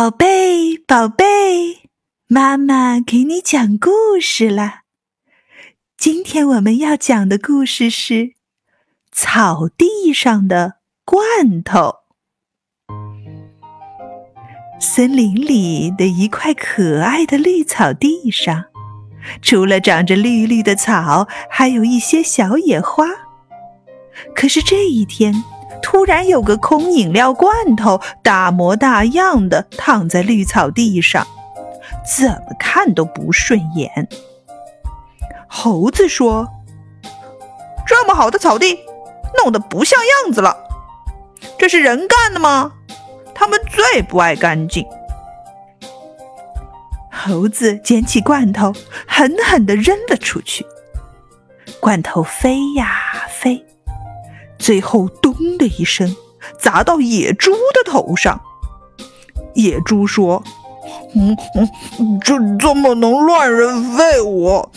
宝贝，宝贝，妈妈给你讲故事了。今天我们要讲的故事是《草地上的罐头》。森林里的一块可爱的绿草地上，除了长着绿绿的草，还有一些小野花。可是这一天。突然有个空饮料罐头，大模大样的躺在绿草地上，怎么看都不顺眼。猴子说：“这么好的草地，弄得不像样子了，这是人干的吗？他们最不爱干净。”猴子捡起罐头，狠狠地扔了出去，罐头飞呀。最后，咚的一声，砸到野猪的头上。野猪说：“嗯嗯，这怎么能乱扔废物？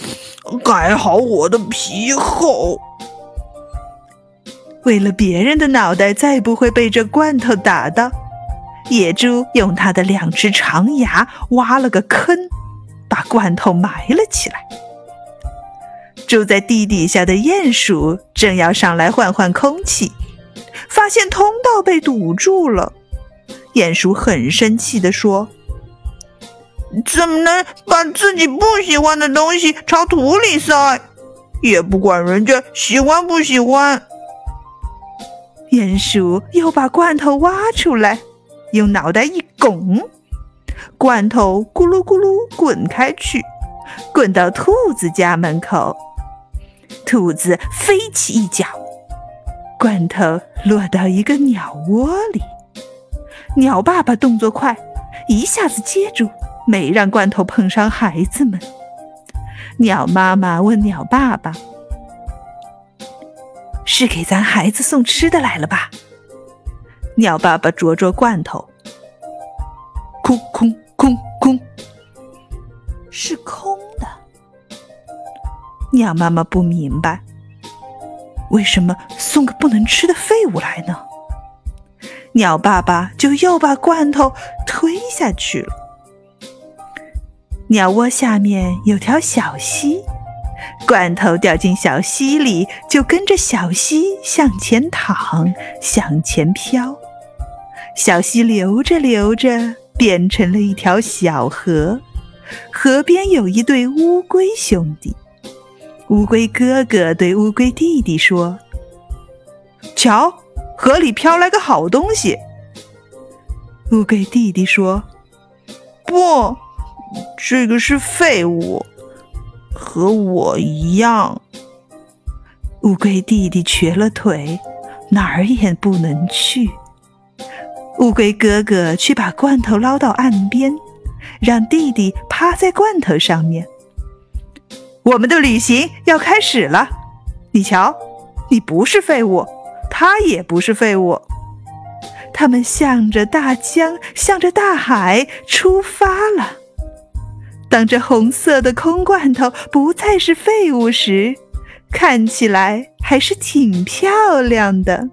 还好我的皮厚。”为了别人的脑袋再不会被这罐头打到，野猪用它的两只长牙挖了个坑，把罐头埋了起来。住在地底下的鼹鼠正要上来换换空气，发现通道被堵住了。鼹鼠很生气地说：“怎么能把自己不喜欢的东西朝土里塞？也不管人家喜欢不喜欢。”鼹鼠又把罐头挖出来，用脑袋一拱，罐头咕噜咕噜滚开去，滚到兔子家门口。兔子飞起一脚，罐头落到一个鸟窝里。鸟爸爸动作快，一下子接住，没让罐头碰伤孩子们。鸟妈妈问鸟爸爸：“是给咱孩子送吃的来了吧？”鸟爸爸啄啄罐头，空空空空，是空。鸟妈妈不明白，为什么送个不能吃的废物来呢？鸟爸爸就又把罐头推下去了。鸟窝下面有条小溪，罐头掉进小溪里，就跟着小溪向前淌，向前飘。小溪流着流着，变成了一条小河，河边有一对乌龟兄弟。乌龟哥哥对乌龟弟弟说：“瞧，河里飘来个好东西。”乌龟弟弟说：“不，这个是废物，和我一样。”乌龟弟弟瘸了腿，哪儿也不能去。乌龟哥哥去把罐头捞到岸边，让弟弟趴在罐头上面。我们的旅行要开始了，你瞧，你不是废物，他也不是废物，他们向着大江，向着大海出发了。当这红色的空罐头不再是废物时，看起来还是挺漂亮的。